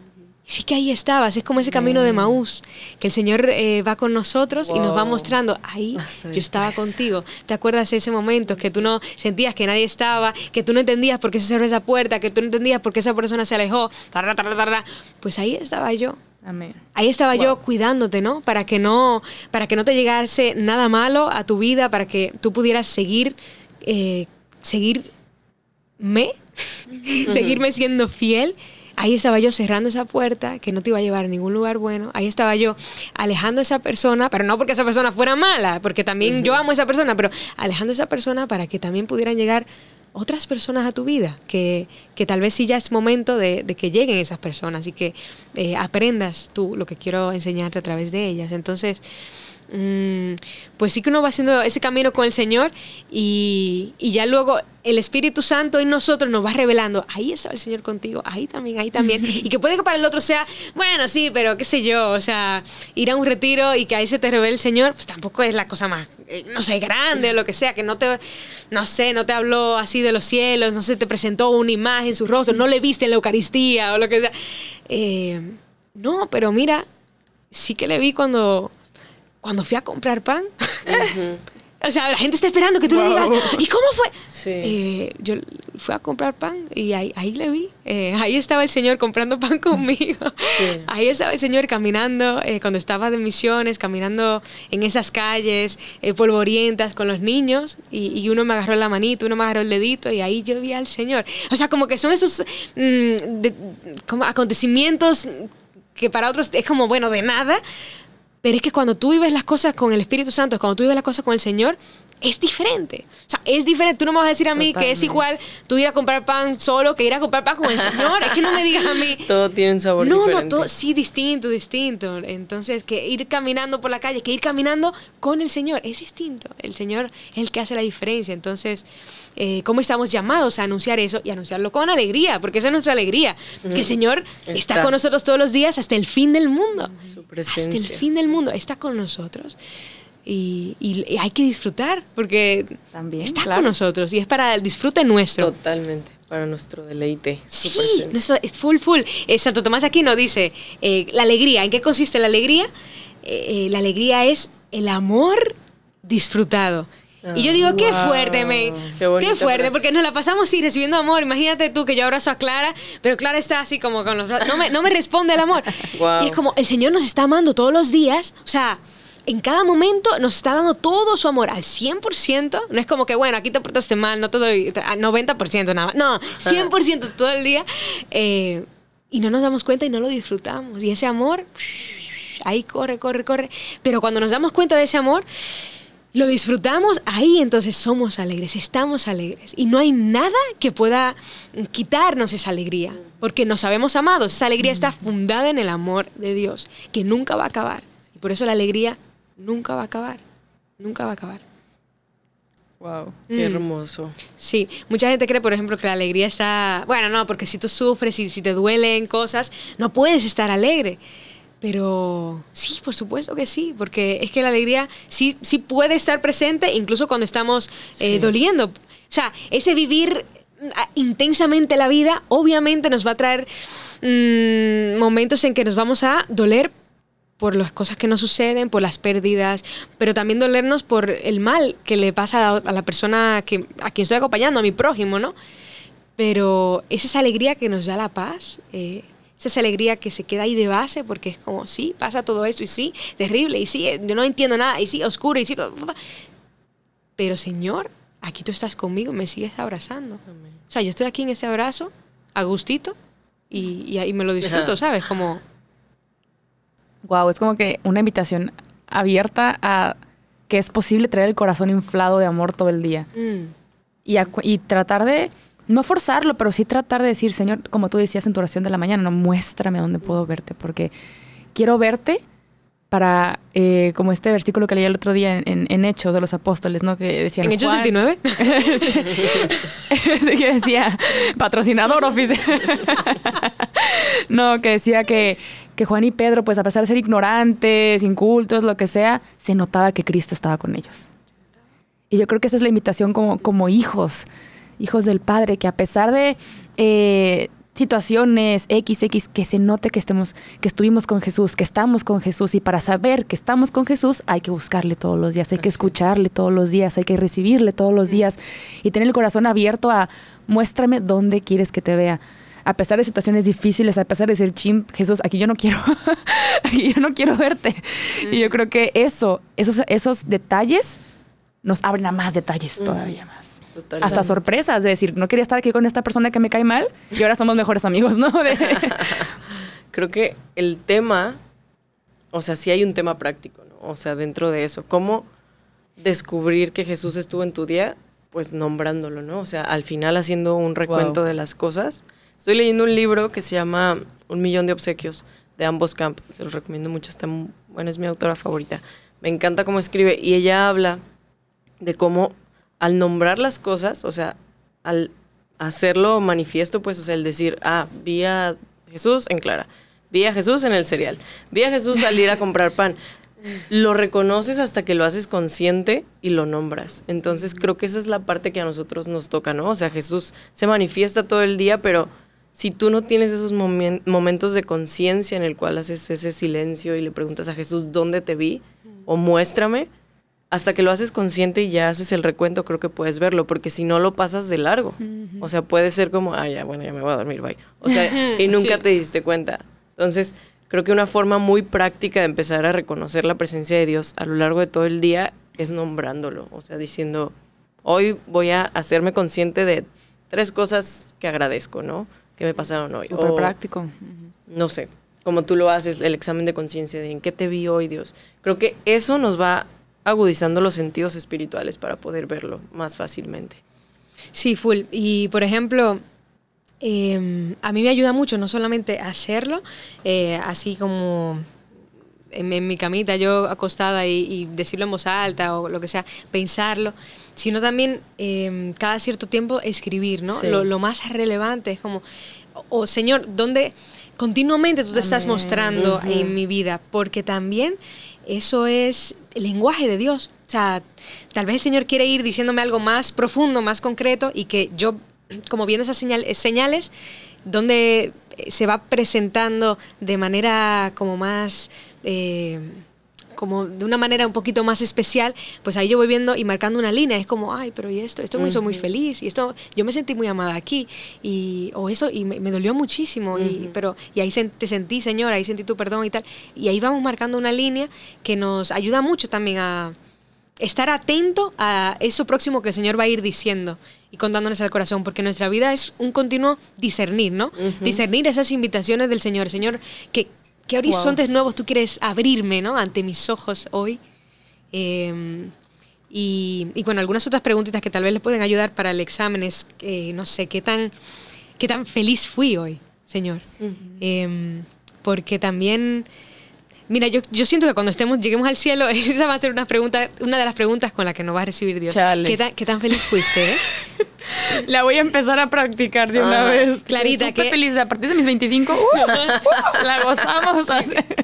Sí que ahí estabas, es como ese camino de Maús, que el Señor eh, va con nosotros y nos va mostrando, ahí Hasta yo estaba contigo. ¿Te acuerdas de ese momento que tú no sentías que nadie estaba, que tú no entendías por qué se cerró esa puerta, que tú no entendías por qué esa persona se alejó? Tarra, tarra, tarra. Pues ahí estaba yo. Amén. Ahí estaba yo cuidándote, ¿no? Para que no, para que no te llegase nada malo a tu vida, para que tú pudieras seguir, eh, seguirme, seguirme siendo fiel. Ahí estaba yo cerrando esa puerta que no te iba a llevar a ningún lugar bueno. Ahí estaba yo alejando a esa persona, pero no porque esa persona fuera mala, porque también yo amo a esa persona, pero alejando a esa persona para que también pudieran llegar otras personas a tu vida, que, que tal vez sí ya es momento de, de que lleguen esas personas y que eh, aprendas tú lo que quiero enseñarte a través de ellas. Entonces, pues sí que uno va haciendo ese camino con el Señor y, y ya luego el Espíritu Santo en nosotros nos va revelando, ahí está el Señor contigo, ahí también, ahí también. Y que puede que para el otro sea, bueno, sí, pero qué sé yo, o sea, ir a un retiro y que ahí se te revele el Señor, pues tampoco es la cosa más, eh, no sé, grande o lo que sea, que no te, no sé, no te habló así de los cielos, no sé, te presentó una imagen, su rostro, no le viste en la Eucaristía o lo que sea. Eh, no, pero mira, sí que le vi cuando, cuando fui a comprar pan. O sea, la gente está esperando que tú le digas, ¿y cómo fue? Sí. Eh, yo fui a comprar pan y ahí, ahí le vi. Eh, ahí estaba el Señor comprando pan conmigo. Sí. Ahí estaba el Señor caminando, eh, cuando estaba de misiones, caminando en esas calles eh, polvorientas con los niños. Y, y uno me agarró la manito, uno me agarró el dedito y ahí yo vi al Señor. O sea, como que son esos mm, de- como acontecimientos que para otros es como, bueno, de nada. Pero es que cuando tú vives las cosas con el Espíritu Santo, cuando tú vives las cosas con el Señor, es diferente. O sea, es diferente. Tú no me vas a decir a mí que es igual tú ir a comprar pan solo que ir a comprar pan con el Señor. Es que no me digas a mí. Todo tiene un sabor No, diferente. no, todo, sí, distinto, distinto. Entonces, que ir caminando por la calle, que ir caminando con el Señor, es distinto. El Señor es el que hace la diferencia. Entonces, eh, ¿cómo estamos llamados a anunciar eso y anunciarlo con alegría? Porque esa es nuestra alegría. Que el Señor está. Está. con nosotros todos los días hasta el fin del mundo. Su Hasta el presencia. fin del mundo. Está con nosotros. Y, y- hay que disfrutar porque También, está claro. con nosotros y es para el disfrute nuestro. Totalmente. Para nuestro deleite. Sí, presencia. nuestro- es full, full. Eh, Santo Tomás Aquino dice, eh, la alegría, ¿en qué consiste la alegría? Eh, eh, la alegría es el amor disfrutado. Y yo digo, qué wow. fuerte, me. Qué Qué, fuerte, porque nos la pasamos sí recibiendo amor. Imagínate tú que yo abrazo a Clara, pero Clara está así como con los brazos. No me, no me responde el amor. Wow. Y es como, el Señor nos está amando todos los días. O sea, en cada momento nos está dando todo su amor al 100%. No es como que, bueno, aquí te portaste mal, no te doy al 90% nada más. No, 100% todo el día. Eh, y no nos damos cuenta y no lo disfrutamos. Y ese amor, ahí corre, corre, corre. Pero cuando nos damos cuenta de ese amor, lo disfrutamos, ahí entonces somos alegres, estamos alegres. Y no hay nada que pueda quitarnos esa alegría, porque nos sabemos amados. Esa alegría está fundada en el amor de Dios, que nunca va a acabar. Y por eso la alegría nunca va a acabar, nunca va a acabar. Wow. Mm. Qué hermoso. Sí, mucha gente cree, por ejemplo, que la alegría está... Bueno, no, porque si tú sufres y si te duelen cosas, no puedes estar alegre. Pero sí, por supuesto que sí, porque es que la alegría sí, sí puede estar presente incluso cuando estamos eh, doliendo. O sea, ese vivir ah, intensamente la vida obviamente nos va a traer mm, momentos en que nos vamos a doler por las cosas que nos suceden, por las pérdidas, pero también dolernos por el mal que le pasa a, a la persona que, a quien estoy acompañando, a mi prójimo, ¿no? Pero es esa alegría que nos da la paz, eh, es esa alegría que se queda ahí de base, porque es como, sí, pasa todo esto, y sí, terrible, y sí, eh, yo no entiendo nada, y sí, oscuro, y sí, bla, bla, bla. pero Señor, aquí tú estás conmigo, me sigues abrazando. O sea, yo estoy aquí en este abrazo, a gustito, y, y ahí me lo disfruto. ¿sabes? Como, Wow, es como que una invitación abierta a que es posible traer el corazón inflado de amor todo el día. mm, Y, a y tratar de, no forzarlo, pero sí tratar de decir, Señor, como tú decías en tu oración de la mañana, no muéstrame dónde puedo verte, porque quiero verte para, eh, como este versículo que leí el otro día en, en- en Hechos de los Apóstoles, ¿no? Que decían... ¿En Hechos Juan- 29? Sí, que decía patrocinador oficial. no, que decía que, que Juan y Pedro, pues a pesar de ser ignorantes, incultos, lo que sea, se notaba que Cristo estaba con ellos. Y yo creo que esa es la invitación como, como hijos, hijos del Padre, que a pesar de eh, situaciones XX, que se note que estemos, que estuvimos con Jesús, que estamos con Jesús, y para saber que estamos con Jesús hay que buscarle todos los días, hay que escucharle todos los días, hay que recibirle todos los días y tener el corazón abierto a muéstrame dónde quieres que te vea. A pesar de situaciones difíciles, a pesar de ser chim, Jesús, aquí yo no quiero, aquí yo no quiero verte. Y yo creo que eso, esos, esos detalles nos abren a más detalles todavía más. Totalmente. Hasta sorpresas de decir, no quería estar aquí con esta persona que me cae mal y ahora somos mejores amigos, ¿no? De- Creo que el tema, o sea, sí hay un tema práctico, ¿no? O sea, dentro de eso, ¿cómo descubrir que Jesús estuvo en tu día? Pues nombrándolo, ¿no? O sea, al final haciendo un recuento Wow. de las cosas. Estoy leyendo un libro que se llama Un millón de obsequios de ambos campos. Se los recomiendo mucho, está muy, bueno, es mi autora favorita. Me encanta cómo escribe y ella habla de cómo al nombrar las cosas, o sea, al hacerlo manifiesto, pues, o sea, el decir, ah, vi a Jesús en Clara, vi a Jesús en el cereal, vi a Jesús salir a comprar pan. Lo reconoces hasta que lo haces consciente y lo nombras. Entonces creo que esa es la parte que a nosotros nos toca, ¿no? O sea, Jesús se manifiesta todo el día, pero si tú no tienes esos momen- momentos de conciencia en el cual haces ese silencio y le preguntas a Jesús, ¿dónde te vi? O muéstrame, hasta que lo haces consciente y ya haces el recuento, creo que puedes verlo, porque si no lo pasas de largo. O sea, puede ser como, ah, ya, bueno, ya me voy a dormir, bye. O sea, y nunca Sí. te diste cuenta. Entonces, creo que una forma muy práctica de empezar a reconocer la presencia de Dios a lo largo de todo el día es nombrándolo. O sea, diciendo, hoy voy a hacerme consciente de tres cosas que agradezco, ¿no? Que me pasaron hoy. Súper O, práctico. no sé, como tú lo haces, el examen de conciencia de en qué te vi hoy, Dios. Creo que eso nos va agudizando los sentidos espirituales para poder verlo más fácilmente. Sí, full. Y por ejemplo, em, a mí me ayuda mucho no solamente hacerlo, eh, así como en, mi camita, yo acostada y, decirlo en voz alta o lo que sea, pensarlo, sino también em, cada cierto tiempo escribir, ¿no? Lo, más relevante es como, o Señor, ¿dónde continuamente tú te estás mostrando en mi vida? Porque también eso es el lenguaje de Dios. O sea, tal vez el Señor quiere ir diciéndome algo más profundo, más concreto y que yo, como viendo esas señales, donde se va presentando de manera como más... Eh, como de una manera un poquito más especial, pues ahí yo voy viendo y marcando una línea. Es como, ay, pero y esto, esto me hizo muy feliz, y esto, yo me sentí muy amada aquí, y, o eso, y me, dolió muchísimo, y, pero, y ahí te sentí, Señor, ahí sentí tu perdón y tal. Y ahí vamos marcando una línea que nos ayuda mucho también a estar atento a eso próximo que el Señor va a ir diciendo y contándonos al corazón, porque nuestra vida es un continuo discernir, ¿no? Discernir esas invitaciones del Señor. Señor, que ¿Qué horizontes nuevos tú quieres abrirme ¿no? ante mis ojos hoy? Em, y, y, bueno, algunas otras preguntitas que tal vez les pueden ayudar para el examen es, eh, no sé, ¿qué tan, qué tan feliz fui hoy, Señor? Em, porque también, mira, yo, yo siento que cuando estemos, lleguemos al cielo, esa va a ser una, pregunta, una de las preguntas con las que nos va a recibir Dios. ¿Qué tan, ¿Qué tan feliz fuiste? La voy a empezar a practicar de una vez. Clarita, qué feliz. A partir de mis 25, uh, uh, la gozamos.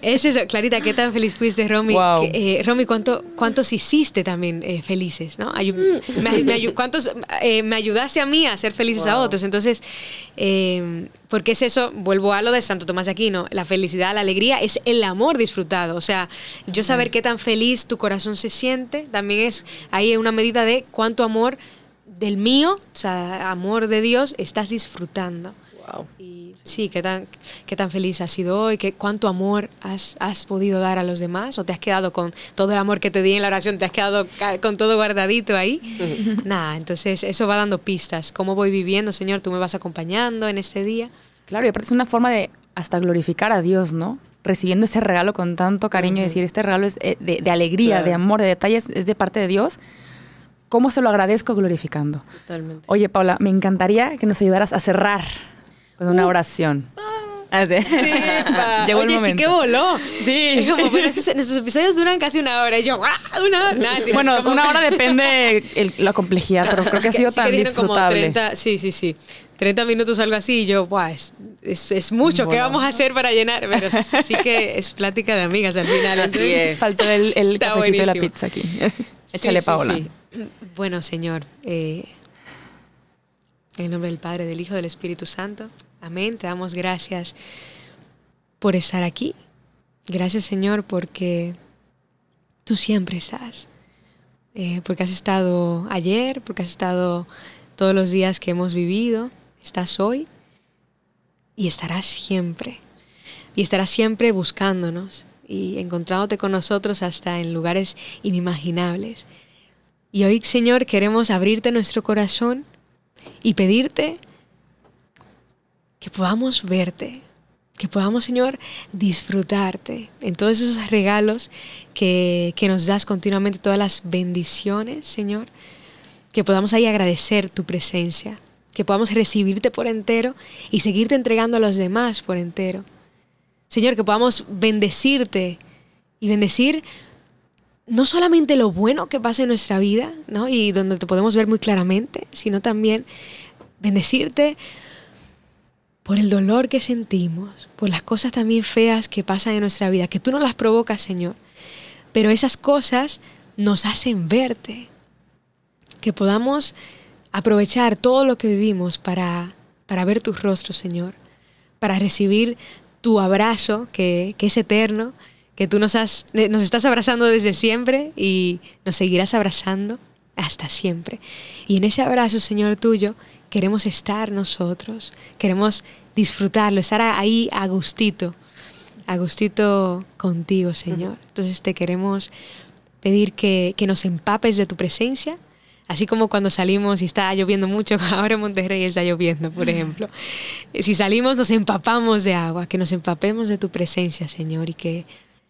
Es eso. Clarita, qué tan feliz fuiste, Romy. Eh, Romy, ¿cuánto, ¿cuántos hiciste también eh, felices? ¿no? me, ¿Cuántos eh, me ayudaste a mí a ser felices a otros? Entonces, porque es eso, vuelvo a lo de Santo Tomás de Aquino, la felicidad, la alegría es el amor disfrutado. O sea, yo saber qué tan feliz tu corazón se siente, también es ahí una medida de cuánto amor del mío, o sea, amor de Dios, estás disfrutando. Wow. Y sí, qué tan, qué tan feliz has sido hoy, qué, cuánto amor has, has, podido dar a los demás, o te has quedado con todo el amor que te di en la oración, te has quedado con todo guardadito ahí. Nada, entonces eso va dando pistas. ¿Cómo voy viviendo, Señor? Tú me vas acompañando en este día. Claro, y aparte es una forma de hasta glorificar a Dios, ¿no? Recibiendo ese regalo con tanto cariño y decir, este regalo es eh, de, alegría, de amor, de detalles, es de parte de Dios ¿Cómo se lo agradezco glorificando? Totalmente. Oye, Paula, me encantaría que nos ayudaras a cerrar con una uh. oración. Ah, sí. Llegó Oye, el momento. sí que voló. Sí. como, nuestros episodios duran casi una hora. Y yo, ¡ah! Una hora. bueno, una hora depende la complejidad, pero creo que ha sido tan disfrutable. 30, sí, sí, sí. 30 minutos algo así y yo, ¡buah! Es, es, mucho. ¿Qué vamos a hacer para llenar? Pero sí que es plática de amigas al final. Así es. Faltó el, el cafecito de la pizza aquí. Échale, Paola. Bueno, Señor, eh, en el nombre del Padre, del Hijo, del Espíritu Santo. Amén. Te damos gracias por estar aquí. Gracias, Señor, porque tú siempre estás. Eh, porque has estado ayer, porque has estado todos los días que hemos vivido. Estás hoy y estarás siempre. Y estarás siempre buscándonos y encontrándote con nosotros hasta en lugares inimaginables. Y hoy, Señor, queremos abrirte nuestro corazón y pedirte que podamos verte, que podamos, Señor, disfrutarte en todos esos regalos que, que nos das continuamente, todas las bendiciones, Señor, que podamos ahí agradecer tu presencia, que podamos recibirte por entero y seguirte entregando a los demás por entero. Señor, que podamos bendecirte y bendecir no solamente lo bueno que pasa en nuestra vida, ¿no? Y donde te podemos ver muy claramente, sino también bendecirte por el dolor que sentimos, por las cosas también feas que pasan en nuestra vida, que tú no las provocas, Señor, pero esas cosas nos hacen verte, que podamos aprovechar todo lo que vivimos para, para ver tus rostros, Señor, para recibir tu abrazo que, es eterno, que tú nos, has, nos estás abrazando desde siempre y nos seguirás abrazando hasta siempre. Y en ese abrazo, Señor tuyo, queremos estar nosotros, queremos disfrutarlo, estar ahí a gustito, a gustito contigo, Señor. Entonces te queremos pedir que, que nos empapes de tu presencia, Así como cuando salimos y está lloviendo mucho, ahora en Monterrey está lloviendo, por ejemplo. Si salimos nos empapamos de agua, que nos empapemos de tu presencia, Señor, y que,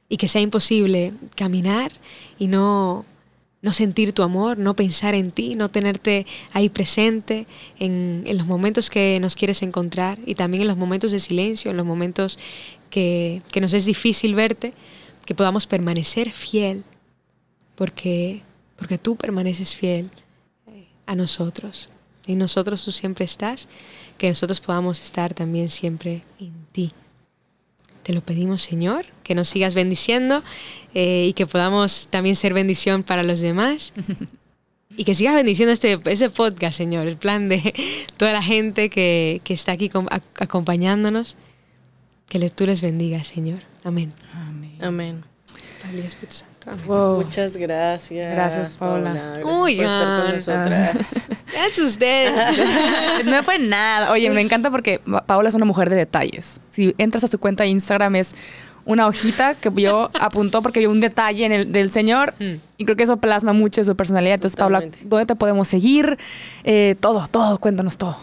y que sea imposible caminar y no, no sentir tu amor, no pensar en ti, no tenerte ahí presente en, en, los momentos que nos quieres encontrar y también en los momentos de silencio, en los momentos que, que nos es difícil verte, que podamos permanecer fiel, porque, porque tú permaneces fiel a nosotros. Y nosotros tú siempre estás, que nosotros podamos estar también siempre en ti. Te lo pedimos, Señor, que nos sigas bendiciendo eh, y que podamos también ser bendición para los demás. Y que sigas bendiciendo este, ese podcast, Señor, el plan de toda la gente que, que está aquí acompañándonos. Que tú les bendiga, Señor. Amén. Amén. Amén. Padre Espíritu Santo. Wow. Muchas gracias. Gracias, Paula. Gracias Uy, por estar con nosotras. Gracias ustedes. no fue nada. Oye, me encanta porque Paula es una mujer de detalles. Si entras a su cuenta de Instagram es una hojita que vio, apuntó porque vio un detalle en el, del señor mm. y creo que eso plasma mucho de su personalidad. Entonces, Paula, ¿dónde te podemos seguir? Eh, todo, todo, cuéntanos todo.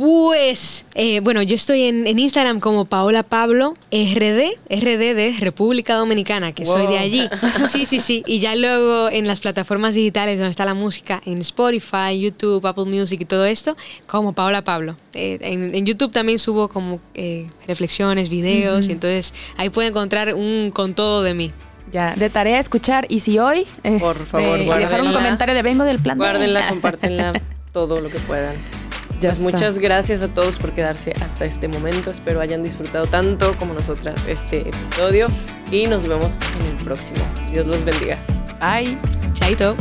Pues, eh, bueno, yo estoy en, Instagram como Paola Pablo RD, RD de República Dominicana, que soy de allí. Sí, sí, sí. Y ya luego en las plataformas digitales donde está la música, en Spotify, YouTube, Apple Music y todo esto, como Paola Pablo. Eh, en, YouTube también subo como eh, reflexiones, videos, y entonces ahí puede encontrar un con todo de mí. Ya, de tarea escuchar. Y si hoy. Por favor, este, dejar un comentario de vengo del plan. Guárdenla, compártenla todo lo que puedan. Pues muchas gracias a todos por quedarse hasta este momento. Espero hayan disfrutado tanto como nosotras este episodio y nos vemos en el próximo. Dios los bendiga. Bye. Chaito.